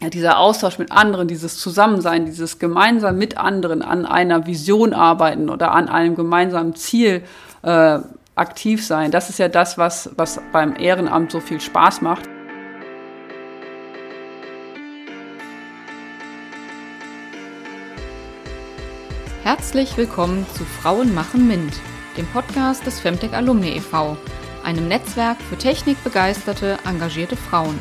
ja, dieser Austausch mit anderen, dieses Zusammensein, dieses gemeinsam mit anderen an einer Vision arbeiten oder an einem gemeinsamen Ziel äh, aktiv sein, das ist ja das, was, was beim Ehrenamt so viel Spaß macht. Herzlich willkommen zu Frauen machen MINT, dem Podcast des Femtech Alumni e.V., einem Netzwerk für technikbegeisterte, engagierte Frauen.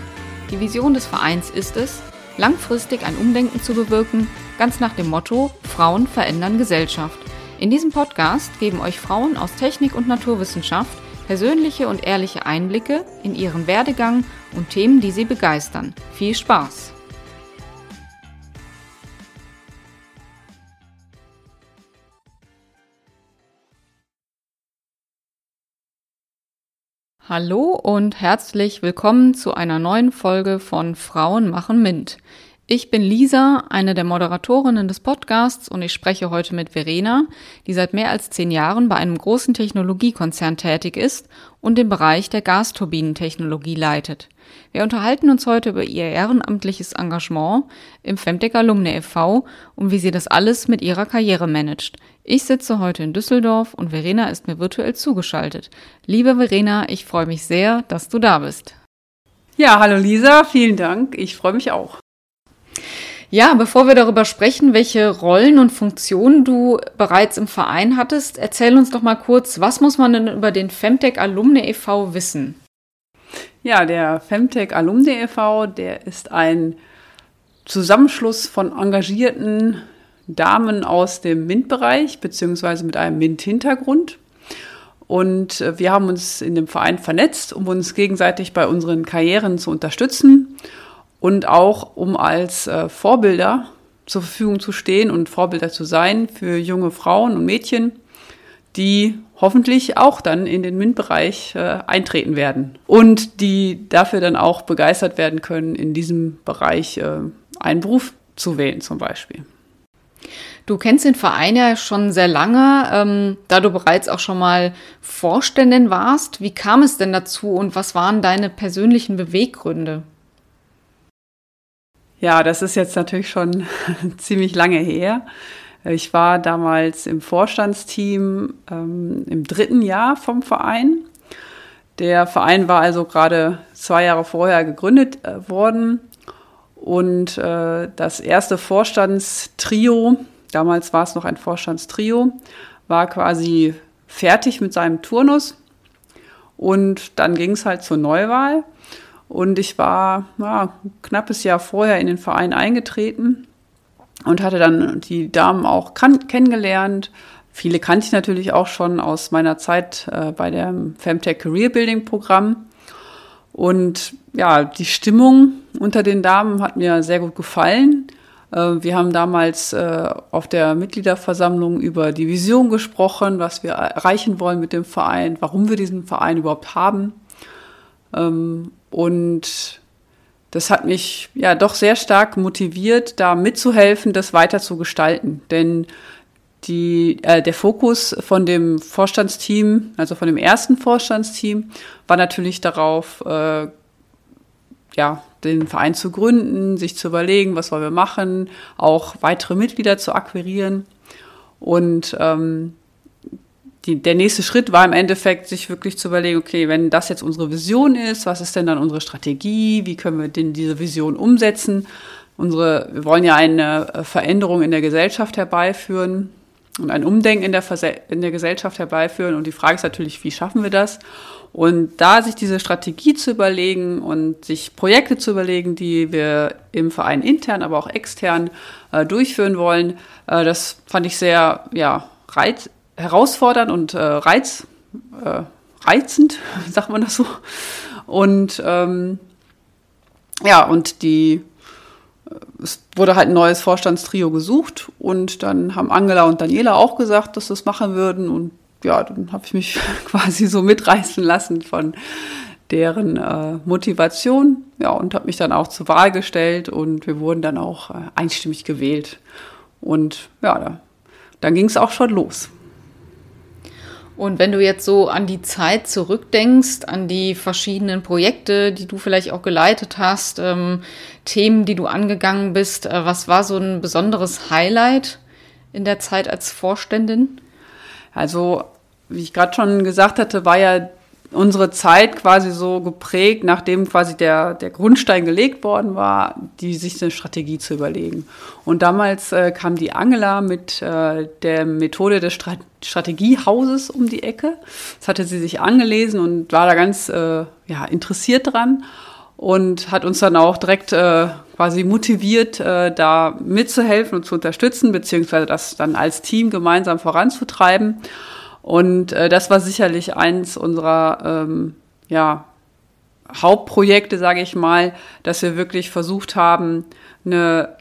Die Vision des Vereins ist es, langfristig ein Umdenken zu bewirken, ganz nach dem Motto Frauen verändern Gesellschaft. In diesem Podcast geben euch Frauen aus Technik und Naturwissenschaft persönliche und ehrliche Einblicke in ihren Werdegang und Themen, die sie begeistern. Viel Spaß! Hallo und herzlich willkommen zu einer neuen Folge von Frauen machen Mint. Ich bin Lisa, eine der Moderatorinnen des Podcasts und ich spreche heute mit Verena, die seit mehr als zehn Jahren bei einem großen Technologiekonzern tätig ist und den Bereich der Gasturbinentechnologie leitet. Wir unterhalten uns heute über ihr ehrenamtliches Engagement im Femtech Alumni e.V. und wie sie das alles mit ihrer Karriere managt. Ich sitze heute in Düsseldorf und Verena ist mir virtuell zugeschaltet. Liebe Verena, ich freue mich sehr, dass du da bist. Ja, hallo Lisa, vielen Dank. Ich freue mich auch. Ja, bevor wir darüber sprechen, welche Rollen und Funktionen du bereits im Verein hattest, erzähl uns doch mal kurz, was muss man denn über den Femtech Alumni e.V. wissen? Ja, der Femtech Alumni e.V., der ist ein Zusammenschluss von engagierten Damen aus dem MINT-Bereich, beziehungsweise mit einem MINT-Hintergrund. Und äh, wir haben uns in dem Verein vernetzt, um uns gegenseitig bei unseren Karrieren zu unterstützen und auch um als äh, Vorbilder zur Verfügung zu stehen und Vorbilder zu sein für junge Frauen und Mädchen, die hoffentlich auch dann in den MINT-Bereich äh, eintreten werden und die dafür dann auch begeistert werden können, in diesem Bereich einen Beruf zu wählen zum Beispiel. Du kennst den Verein ja schon sehr lange, ähm, da du bereits auch schon mal Vorständin warst. Wie kam es denn dazu und was waren deine persönlichen Beweggründe? Ja, das ist jetzt natürlich schon ziemlich lange her. Ich war damals im Vorstandsteam ähm, im dritten Jahr vom Verein. Der Verein war also gerade zwei Jahre vorher gegründet äh, worden. Und äh, das erste Vorstandstrio, damals war es noch ein Vorstandstrio, war quasi fertig mit seinem Turnus. Und dann ging es halt zur Neuwahl. Und ich war ja, ein knappes Jahr vorher in den Verein eingetreten und hatte dann die Damen auch kennengelernt. Viele kannte ich natürlich auch schon aus meiner Zeit äh, bei dem Femtech Career Building Programm. Und ja, die Stimmung unter den Damen hat mir sehr gut gefallen. Äh, wir haben damals äh, auf der Mitgliederversammlung über die Vision gesprochen, was wir erreichen wollen mit dem Verein, warum wir diesen Verein überhaupt haben. Und das hat mich ja doch sehr stark motiviert, da mitzuhelfen, das weiter zu gestalten. Denn die, äh, der Fokus von dem Vorstandsteam, also von dem ersten Vorstandsteam, war natürlich darauf, äh, ja, den Verein zu gründen, sich zu überlegen, was wollen wir machen, auch weitere Mitglieder zu akquirieren. Und ähm, die, der nächste Schritt war im Endeffekt, sich wirklich zu überlegen, okay, wenn das jetzt unsere Vision ist, was ist denn dann unsere Strategie, wie können wir denn diese Vision umsetzen? Unsere, wir wollen ja eine äh, Veränderung in der Gesellschaft herbeiführen und ein Umdenken in der, in der Gesellschaft herbeiführen. Und die Frage ist natürlich, wie schaffen wir das? Und da sich diese Strategie zu überlegen und sich Projekte zu überlegen, die wir im Verein intern, aber auch extern äh, durchführen wollen, äh, das fand ich sehr ja, reiz, herausfordernd und äh, reiz, äh, reizend, sagt man das so. Und ähm, ja, und die es wurde halt ein neues Vorstandstrio gesucht und dann haben Angela und Daniela auch gesagt, dass sie es machen würden und ja, dann habe ich mich quasi so mitreißen lassen von deren äh, Motivation, ja, und habe mich dann auch zur Wahl gestellt und wir wurden dann auch äh, einstimmig gewählt. Und ja, da, dann ging es auch schon los. Und wenn du jetzt so an die Zeit zurückdenkst, an die verschiedenen Projekte, die du vielleicht auch geleitet hast, ähm, Themen, die du angegangen bist, äh, was war so ein besonderes Highlight in der Zeit als Vorständin? Also, wie ich gerade schon gesagt hatte, war ja unsere Zeit quasi so geprägt, nachdem quasi der, der Grundstein gelegt worden war, die sich eine Strategie zu überlegen. Und damals äh, kam die Angela mit äh, der Methode des Strat Strategiehauses um die Ecke. Das hatte sie sich angelesen und war da ganz äh, ja, interessiert dran und hat uns dann auch direkt äh, quasi motiviert, äh, da mitzuhelfen und zu unterstützen, beziehungsweise das dann als Team gemeinsam voranzutreiben. Und äh, das war sicherlich eins unserer ähm, ja, Hauptprojekte, sage ich mal, dass wir wirklich versucht haben, eine,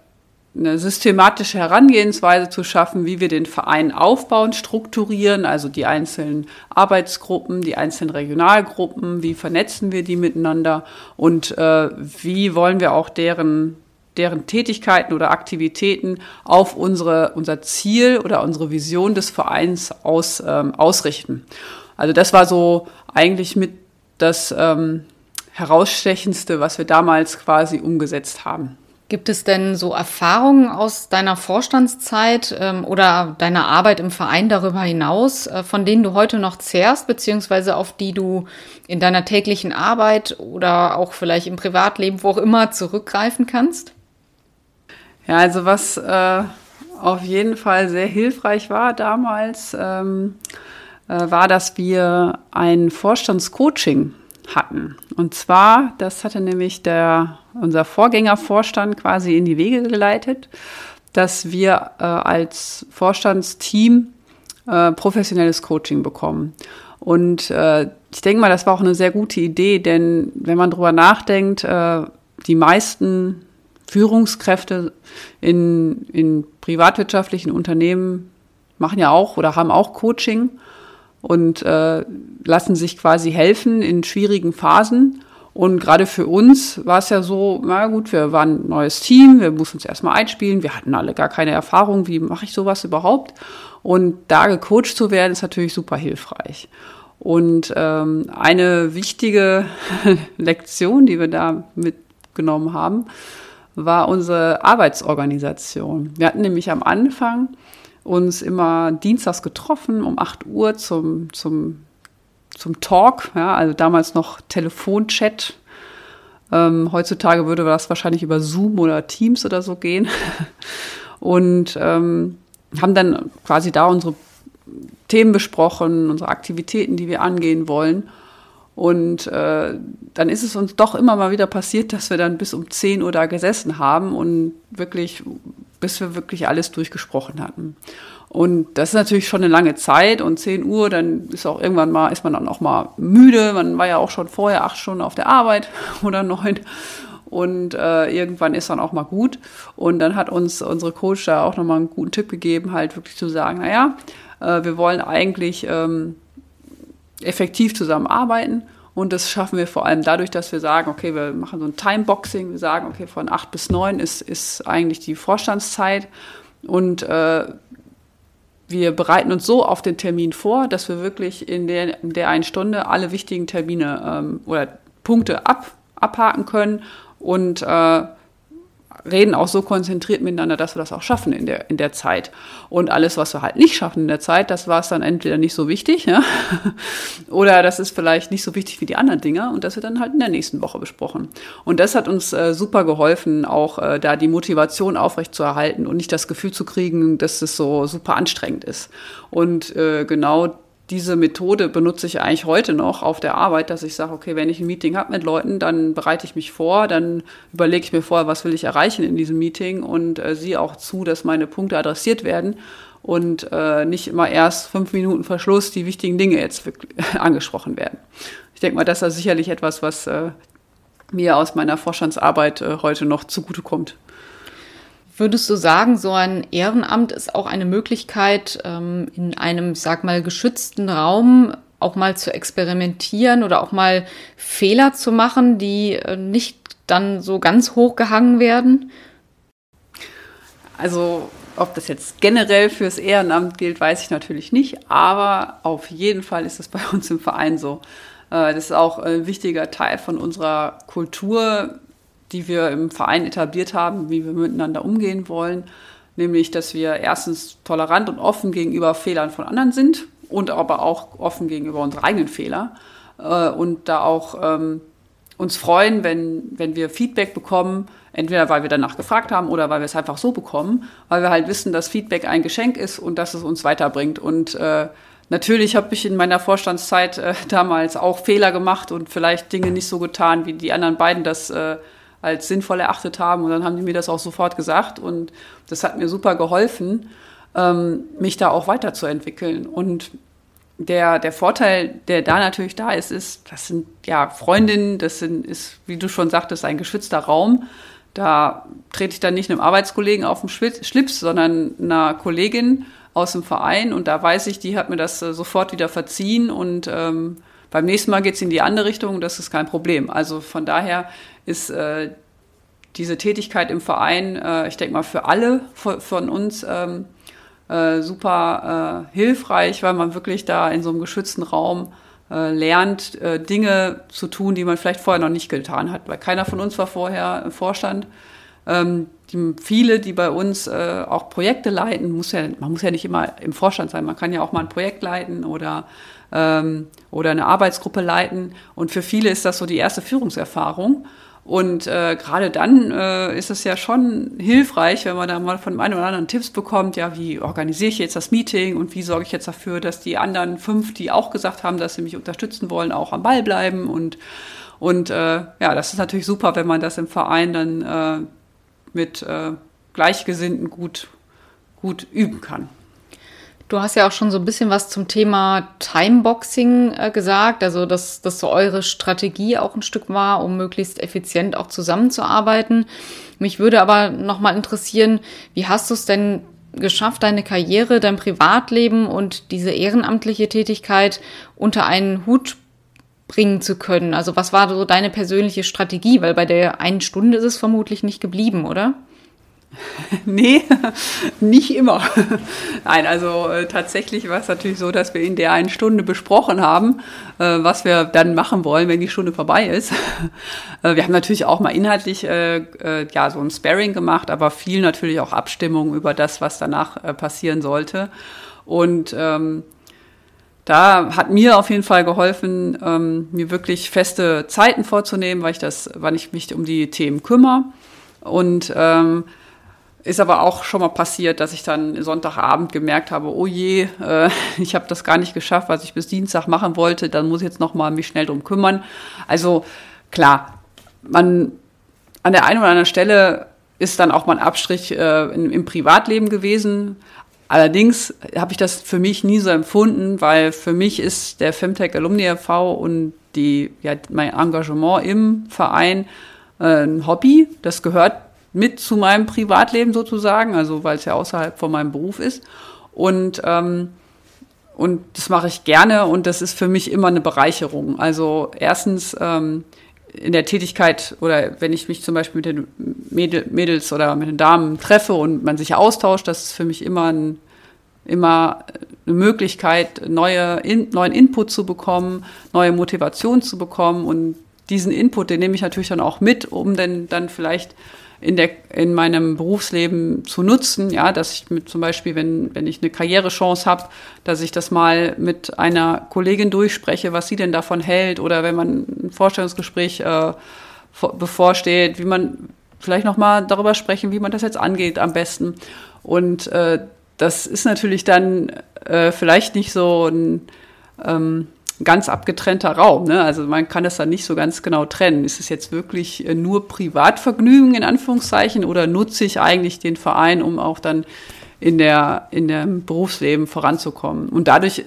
eine systematische Herangehensweise zu schaffen, wie wir den Verein aufbauen, strukturieren, also die einzelnen Arbeitsgruppen, die einzelnen Regionalgruppen, wie vernetzen wir die miteinander und äh, wie wollen wir auch deren deren Tätigkeiten oder Aktivitäten auf unsere, unser Ziel oder unsere Vision des Vereins aus, ähm, ausrichten. Also das war so eigentlich mit das ähm, herausstechendste, was wir damals quasi umgesetzt haben. Gibt es denn so Erfahrungen aus deiner Vorstandszeit ähm, oder deiner Arbeit im Verein darüber hinaus, äh, von denen du heute noch zehrst, beziehungsweise auf die du in deiner täglichen Arbeit oder auch vielleicht im Privatleben, wo auch immer, zurückgreifen kannst? Ja, also was äh, auf jeden Fall sehr hilfreich war damals, ähm, äh, war, dass wir ein Vorstandscoaching hatten. Und zwar, das hatte nämlich der, unser Vorgängervorstand quasi in die Wege geleitet, dass wir äh, als Vorstandsteam äh, professionelles Coaching bekommen. Und äh, ich denke mal, das war auch eine sehr gute Idee, denn wenn man drüber nachdenkt, äh, die meisten Führungskräfte in, in privatwirtschaftlichen Unternehmen machen ja auch oder haben auch Coaching und äh, lassen sich quasi helfen in schwierigen Phasen. Und gerade für uns war es ja so, na gut, wir waren ein neues Team, wir mussten uns erstmal einspielen, wir hatten alle gar keine Erfahrung, wie mache ich sowas überhaupt? Und da gecoacht zu werden, ist natürlich super hilfreich. Und ähm, eine wichtige Lektion, die wir da mitgenommen haben, war unsere Arbeitsorganisation. Wir hatten nämlich am Anfang uns immer dienstags getroffen um 8 Uhr zum, zum, zum Talk, ja, also damals noch Telefonchat. Ähm, heutzutage würde das wahrscheinlich über Zoom oder Teams oder so gehen. Und ähm, haben dann quasi da unsere Themen besprochen, unsere Aktivitäten, die wir angehen wollen. Und äh, dann ist es uns doch immer mal wieder passiert, dass wir dann bis um 10 Uhr da gesessen haben und wirklich, bis wir wirklich alles durchgesprochen hatten. Und das ist natürlich schon eine lange Zeit und 10 Uhr, dann ist auch irgendwann mal, ist man dann auch mal müde. Man war ja auch schon vorher acht Stunden auf der Arbeit oder neun. Und äh, irgendwann ist dann auch mal gut. Und dann hat uns unsere Coach da auch nochmal einen guten Tipp gegeben, halt wirklich zu sagen, naja, äh, wir wollen eigentlich ähm, effektiv zusammenarbeiten. Und das schaffen wir vor allem dadurch, dass wir sagen, okay, wir machen so ein Timeboxing. Wir sagen, okay, von acht bis neun ist, ist eigentlich die Vorstandszeit. Und äh, wir bereiten uns so auf den Termin vor, dass wir wirklich in der, in der einen Stunde alle wichtigen Termine ähm, oder Punkte ab, abhaken können und äh, reden auch so konzentriert miteinander, dass wir das auch schaffen in der, in der Zeit. Und alles, was wir halt nicht schaffen in der Zeit, das war es dann entweder nicht so wichtig, ja? oder das ist vielleicht nicht so wichtig wie die anderen Dinge und das wird dann halt in der nächsten Woche besprochen. Und das hat uns äh, super geholfen, auch äh, da die Motivation aufrechtzuerhalten und nicht das Gefühl zu kriegen, dass es so super anstrengend ist. Und äh, genau diese Methode benutze ich eigentlich heute noch auf der Arbeit, dass ich sage, okay, wenn ich ein Meeting habe mit Leuten, dann bereite ich mich vor, dann überlege ich mir vorher, was will ich erreichen in diesem Meeting und äh, sehe auch zu, dass meine Punkte adressiert werden und äh, nicht immer erst fünf Minuten Verschluss die wichtigen Dinge jetzt angesprochen werden. Ich denke mal, das ist sicherlich etwas, was äh, mir aus meiner Vorstandsarbeit äh, heute noch zugutekommt. Würdest du sagen, so ein Ehrenamt ist auch eine Möglichkeit, ähm, in einem, sag mal, geschützten Raum auch mal zu experimentieren oder auch mal Fehler zu machen, die äh, nicht dann so ganz hoch gehangen werden? Also ob das jetzt generell fürs Ehrenamt gilt, weiß ich natürlich nicht, aber auf jeden Fall ist es bei uns im Verein so. Äh, das ist auch ein wichtiger Teil von unserer Kultur, die wir im Verein etabliert haben, wie wir miteinander umgehen wollen. Nämlich, dass wir erstens tolerant und offen gegenüber Fehlern von anderen sind und aber auch offen gegenüber unseren eigenen Fehlern. Äh, und da auch ähm, uns freuen, wenn, wenn wir Feedback bekommen, entweder weil wir danach gefragt haben oder weil wir es einfach so bekommen, weil wir halt wissen, dass Feedback ein Geschenk ist und dass es uns weiterbringt. Und äh, natürlich habe ich in meiner Vorstandszeit äh, damals auch Fehler gemacht und vielleicht Dinge nicht so getan, wie die anderen beiden das äh, als sinnvoll erachtet haben. Und dann haben die mir das auch sofort gesagt. Und das hat mir super geholfen, ähm, mich da auch weiterzuentwickeln. Und der, der Vorteil, der da natürlich da ist, ist, das sind ja Freundinnen, das sind, ist, wie du schon sagtest, ein geschützter Raum. Da trete ich dann nicht einem Arbeitskollegen auf den Schlips, sondern einer Kollegin aus dem Verein und da weiß ich, die hat mir das äh, sofort wieder verziehen und ähm, beim nächsten Mal geht es in die andere Richtung, das ist kein Problem. Also von daher ist äh, diese Tätigkeit im Verein, äh, ich denke mal, für alle von uns ähm, äh, super äh, hilfreich, weil man wirklich da in so einem geschützten Raum äh, lernt, äh, Dinge zu tun, die man vielleicht vorher noch nicht getan hat. Weil keiner von uns war vorher im Vorstand. Ähm, die, viele, die bei uns äh, auch Projekte leiten, muss ja, man muss ja nicht immer im Vorstand sein, man kann ja auch mal ein Projekt leiten oder, ähm, oder eine Arbeitsgruppe leiten. Und für viele ist das so die erste Führungserfahrung. Und äh, gerade dann äh, ist es ja schon hilfreich, wenn man da mal von dem einen oder anderen Tipps bekommt, ja, wie organisiere ich jetzt das Meeting und wie sorge ich jetzt dafür, dass die anderen fünf, die auch gesagt haben, dass sie mich unterstützen wollen, auch am Ball bleiben. Und, und äh, ja, das ist natürlich super, wenn man das im Verein dann äh, mit äh, Gleichgesinnten gut, gut üben kann. Du hast ja auch schon so ein bisschen was zum Thema Timeboxing äh, gesagt, also dass das so eure Strategie auch ein Stück war, um möglichst effizient auch zusammenzuarbeiten. Mich würde aber noch mal interessieren, wie hast du es denn geschafft, deine Karriere, dein Privatleben und diese ehrenamtliche Tätigkeit unter einen Hut bringen zu können? Also was war so deine persönliche Strategie? Weil bei der einen Stunde ist es vermutlich nicht geblieben, oder? nee, nicht immer. Nein, also äh, tatsächlich war es natürlich so, dass wir in der einen Stunde besprochen haben, äh, was wir dann machen wollen, wenn die Stunde vorbei ist. Äh, wir haben natürlich auch mal inhaltlich ja so ein Sparring gemacht, aber viel natürlich auch Abstimmung über das, was danach passieren sollte. Und ähm, da hat mir auf jeden Fall geholfen, ähm, mir wirklich feste Zeiten vorzunehmen, weil ich das, wann ich mich um die Themen kümmere. Und ähm, ist aber auch schon mal passiert, dass ich dann Sonntagabend gemerkt habe, oh je, äh, ich habe das gar nicht geschafft, was ich bis Dienstag machen wollte, dann muss ich jetzt noch mal mich schnell drum kümmern. Also klar, man an der einen oder anderen Stelle ist dann auch mal ein Abstrich äh, im, im Privatleben gewesen. Allerdings habe ich das für mich nie so empfunden, weil für mich ist der Femtech Alumni e.V. und die, ja, mein Engagement im Verein äh, ein Hobby. Das gehört mit zu meinem Privatleben sozusagen, also weil es ja außerhalb von meinem Beruf ist. Und, ähm, und das mache ich gerne und das ist für mich immer eine Bereicherung. Also erstens ähm, in der Tätigkeit oder wenn ich mich zum Beispiel mit den Mädels oder mit den Damen treffe und man sich austauscht, das ist für mich immer ein, immer eine Möglichkeit, neue, in, neuen Input zu bekommen, neue Motivation zu bekommen und diesen Input, den nehme ich natürlich dann auch mit, um denn dann vielleicht in, der, in meinem Berufsleben zu nutzen, ja, dass ich mit zum Beispiel, wenn, wenn ich eine Karrierechance habe, dass ich das mal mit einer Kollegin durchspreche, was sie denn davon hält oder wenn man ein Vorstellungsgespräch äh, bevorsteht, wie man vielleicht noch mal darüber sprechen, wie man das jetzt angeht am besten. Und äh, das ist natürlich dann äh, vielleicht nicht so ein ähm, ganz abgetrennter Raum. Ne? Also man kann das dann nicht so ganz genau trennen. Ist es jetzt wirklich äh, nur Privatvergnügen in Anführungszeichen oder nutze ich eigentlich den Verein, um auch dann in der in dem Berufsleben voranzukommen? Und dadurch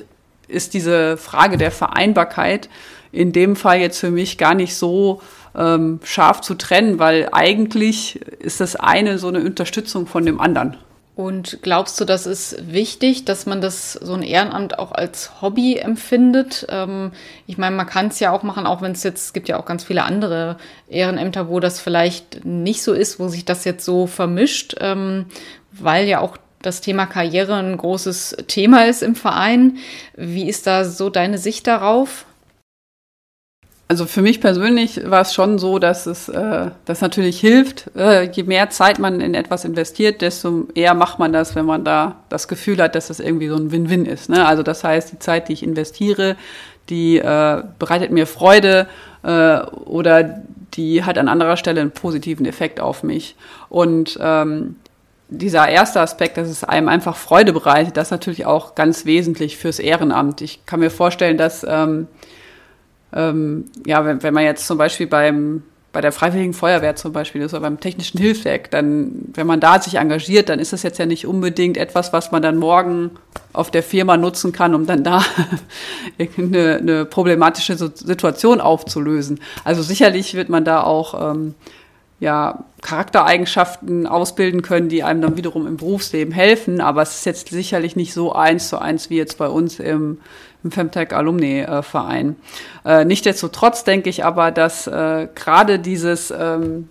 ist diese Frage der Vereinbarkeit in dem Fall jetzt für mich gar nicht so ähm, scharf zu trennen, weil eigentlich ist das eine so eine Unterstützung von dem anderen. Und glaubst du, das ist wichtig, dass man das so ein Ehrenamt auch als Hobby empfindet? Ähm, ich meine, man kann es ja auch machen, auch wenn es jetzt, es gibt ja auch ganz viele andere Ehrenämter, wo das vielleicht nicht so ist, wo sich das jetzt so vermischt, ähm, weil ja auch das Thema Karriere ein großes Thema ist im Verein. Wie ist da so deine Sicht darauf? Also für mich persönlich war es schon so, dass es äh, das natürlich hilft. Äh, je mehr Zeit man in etwas investiert, desto eher macht man das, wenn man da das Gefühl hat, dass das irgendwie so ein Win-Win ist. Ne? Also das heißt, die Zeit, die ich investiere, die äh, bereitet mir Freude äh, oder die hat an anderer Stelle einen positiven Effekt auf mich. Und ähm, dieser erste Aspekt, dass es einem einfach Freude bereitet, das ist natürlich auch ganz wesentlich fürs Ehrenamt. Ich kann mir vorstellen, dass ähm, ähm, ja, wenn, wenn man jetzt zum Beispiel beim bei der Freiwilligen Feuerwehr zum Beispiel ist oder beim Technischen Hilfswerk, dann, wenn man da sich engagiert, dann ist das jetzt ja nicht unbedingt etwas, was man dann morgen auf der Firma nutzen kann, um dann da eine, eine problematische Situation aufzulösen. Also sicherlich wird man da auch ähm, ja, Charaktereigenschaften ausbilden können, die einem dann wiederum im Berufsleben helfen. Aber es ist jetzt sicherlich nicht so eins zu eins wie jetzt bei uns im, im Femtech Alumni äh. Äh, Nichtsdestotrotz denke ich aber, dass äh, gerade dieses ähm,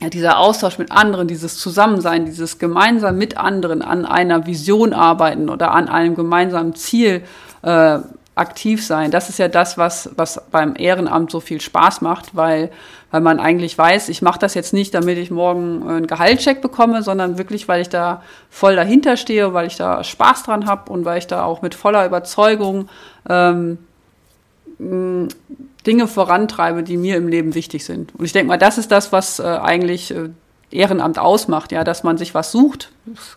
ja, dieser Austausch mit anderen, dieses Zusammensein, dieses gemeinsam mit anderen an einer Vision arbeiten oder an einem gemeinsamen Ziel äh, aktiv sein. Das ist ja das, was, was beim Ehrenamt so viel Spaß macht, weil, weil man eigentlich weiß, ich mache das jetzt nicht, damit ich morgen einen Gehaltscheck bekomme, sondern wirklich, weil ich da voll dahinter stehe, weil ich da Spaß dran habe und weil ich da auch mit voller Überzeugung ähm, Dinge vorantreibe, die mir im Leben wichtig sind. Und ich denke mal, das ist das, was äh, eigentlich äh, Ehrenamt ausmacht, ja, dass man sich was sucht das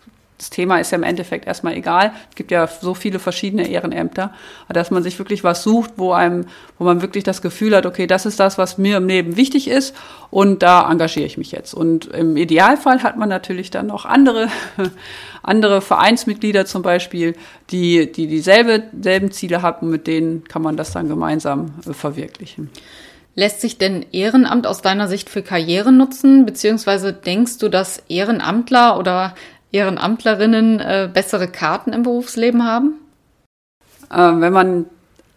Thema ist ja im Endeffekt erstmal egal. Es gibt ja so viele verschiedene Ehrenämter, dass man sich wirklich was sucht, wo einem, wo man wirklich das Gefühl hat, okay, das ist das, was mir im Leben wichtig ist und da engagiere ich mich jetzt. Und im Idealfall hat man natürlich dann noch andere, andere Vereinsmitglieder zum Beispiel, die, die dieselbe, selben Ziele haben, mit denen kann man das dann gemeinsam äh, verwirklichen. Lässt sich denn Ehrenamt aus deiner Sicht für Karriere nutzen? Beziehungsweise denkst du, dass Ehrenamtler oder Ehrenamtlerinnen äh, bessere Karten im Berufsleben haben? Ähm, wenn man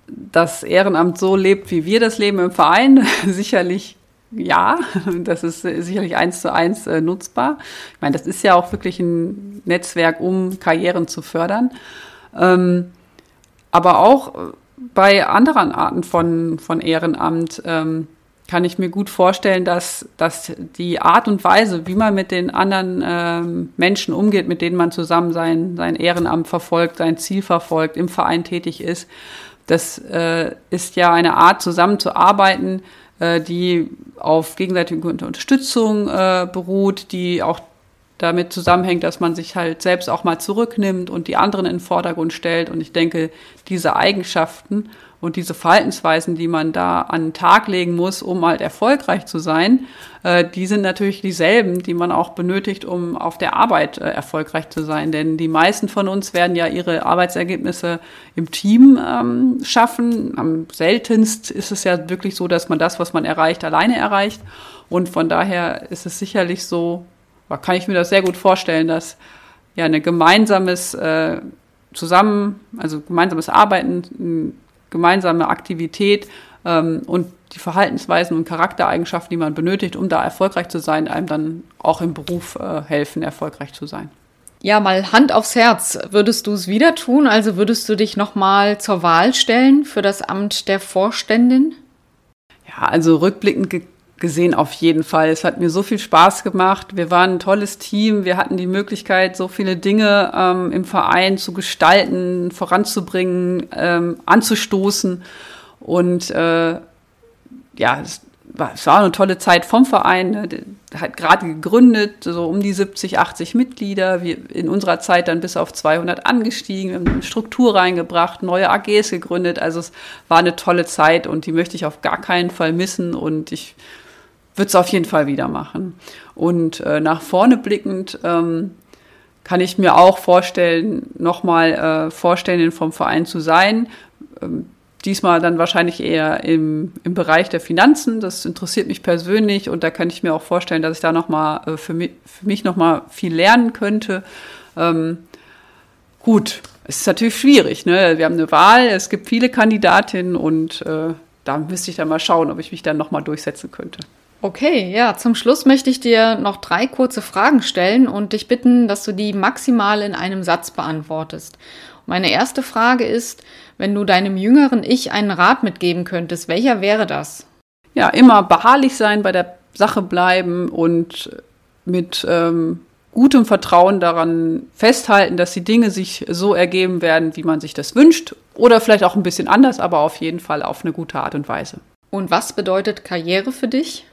das Ehrenamt so lebt, wie wir das leben im Verein, sicherlich ja, das ist sicherlich eins zu eins äh, nutzbar. Ich meine, das ist ja auch wirklich ein Netzwerk, um Karrieren zu fördern. Ähm, aber auch bei anderen Arten von, von Ehrenamt ähm, kann ich mir gut vorstellen, dass, dass die Art und Weise, wie man mit den anderen ähm, Menschen umgeht, mit denen man zusammen sein, sein Ehrenamt verfolgt, sein Ziel verfolgt, im Verein tätig ist, das äh, ist ja eine Art, zusammenzuarbeiten, äh, die auf gegenseitige Unterstützung äh, beruht, die auch damit zusammenhängt, dass man sich halt selbst auch mal zurücknimmt und die anderen in den Vordergrund stellt. Und ich denke, diese Eigenschaften und diese Verhaltensweisen, die man da an den Tag legen muss, um halt erfolgreich zu sein, äh, die sind natürlich dieselben, die man auch benötigt, um auf der Arbeit äh, erfolgreich zu sein. Denn die meisten von uns werden ja ihre Arbeitsergebnisse im Team ähm, schaffen. Am seltenst ist es ja wirklich so, dass man das, was man erreicht, alleine erreicht. Und von daher ist es sicherlich so, kann ich mir das sehr gut vorstellen, dass ja eine gemeinsames äh, Zusammen, also gemeinsames Arbeiten, gemeinsame Aktivität ähm, und die Verhaltensweisen und Charaktereigenschaften, die man benötigt, um da erfolgreich zu sein, einem dann auch im Beruf äh, helfen, erfolgreich zu sein. Ja, mal Hand aufs Herz. Würdest du es wieder tun? Also würdest du dich nochmal zur Wahl stellen für das Amt der Vorständin? Ja, also rückblickend gesehen auf jeden Fall. Es hat mir so viel Spaß gemacht. Wir waren ein tolles Team. Wir hatten die Möglichkeit, so viele Dinge ähm, im Verein zu gestalten, voranzubringen, ähm, anzustoßen. Und äh, ja, es war, es war eine tolle Zeit vom Verein. Ne? Hat gerade gegründet, so um die 70, 80 Mitglieder. Wir in unserer Zeit dann bis auf 200 angestiegen, wir haben Struktur reingebracht, neue AGs gegründet. Also es war eine tolle Zeit und die möchte ich auf gar keinen Fall missen. Und ich würde es auf jeden Fall wieder machen. Und äh, nach vorne blickend ähm, kann ich mir auch vorstellen, nochmal äh, Vorständin vom Verein zu sein. Ähm, diesmal dann wahrscheinlich eher im, im Bereich der Finanzen. Das interessiert mich persönlich und da kann ich mir auch vorstellen, dass ich da nochmal äh, für mich, für mich nochmal viel lernen könnte. Ähm, gut, es ist natürlich schwierig. Ne? Wir haben eine Wahl, es gibt viele Kandidatinnen und äh, da müsste ich dann mal schauen, ob ich mich dann nochmal durchsetzen könnte Okay, ja, zum Schluss möchte ich dir noch drei kurze Fragen stellen und dich bitten, dass du die maximal in einem Satz beantwortest. Meine erste Frage ist, wenn du deinem jüngeren Ich einen Rat mitgeben könntest, welcher wäre das? Ja, immer beharrlich sein, bei der Sache bleiben und mit ähm, gutem Vertrauen daran festhalten, dass die Dinge sich so ergeben werden, wie man sich das wünscht. Oder vielleicht auch ein bisschen anders, aber auf jeden Fall auf eine gute Art und Weise. Und was bedeutet Karriere für dich?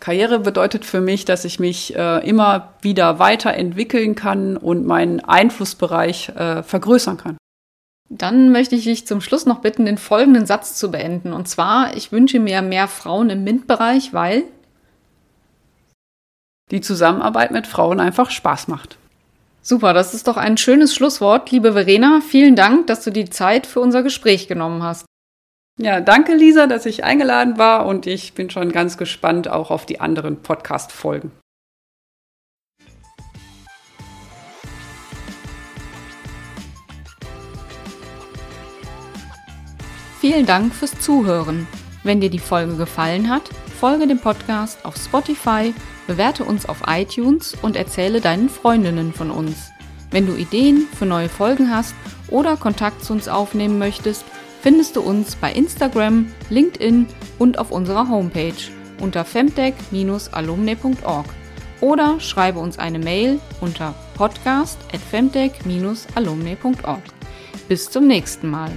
Karriere bedeutet für mich, dass ich mich äh, immer wieder weiterentwickeln kann und meinen Einflussbereich äh, vergrößern kann. Dann möchte ich dich zum Schluss noch bitten, den folgenden Satz zu beenden. Und zwar, ich wünsche mir mehr Frauen im MINT-Bereich, weil die Zusammenarbeit mit Frauen einfach Spaß macht. Super, das ist doch ein schönes Schlusswort. Liebe Verena, vielen Dank, dass du die Zeit für unser Gespräch genommen hast. Ja, danke Lisa, dass ich eingeladen war und ich bin schon ganz gespannt auch auf die anderen Podcast-Folgen. Vielen Dank fürs Zuhören. Wenn dir die Folge gefallen hat, folge dem Podcast auf Spotify, bewerte uns auf iTunes und erzähle deinen Freundinnen von uns. Wenn du Ideen für neue Folgen hast oder Kontakt zu uns aufnehmen möchtest, findest du uns bei Instagram, LinkedIn und auf unserer Homepage unter femtech-alumni.org oder schreibe uns eine Mail unter podcast@femtech-alumni.org. Bis zum nächsten Mal.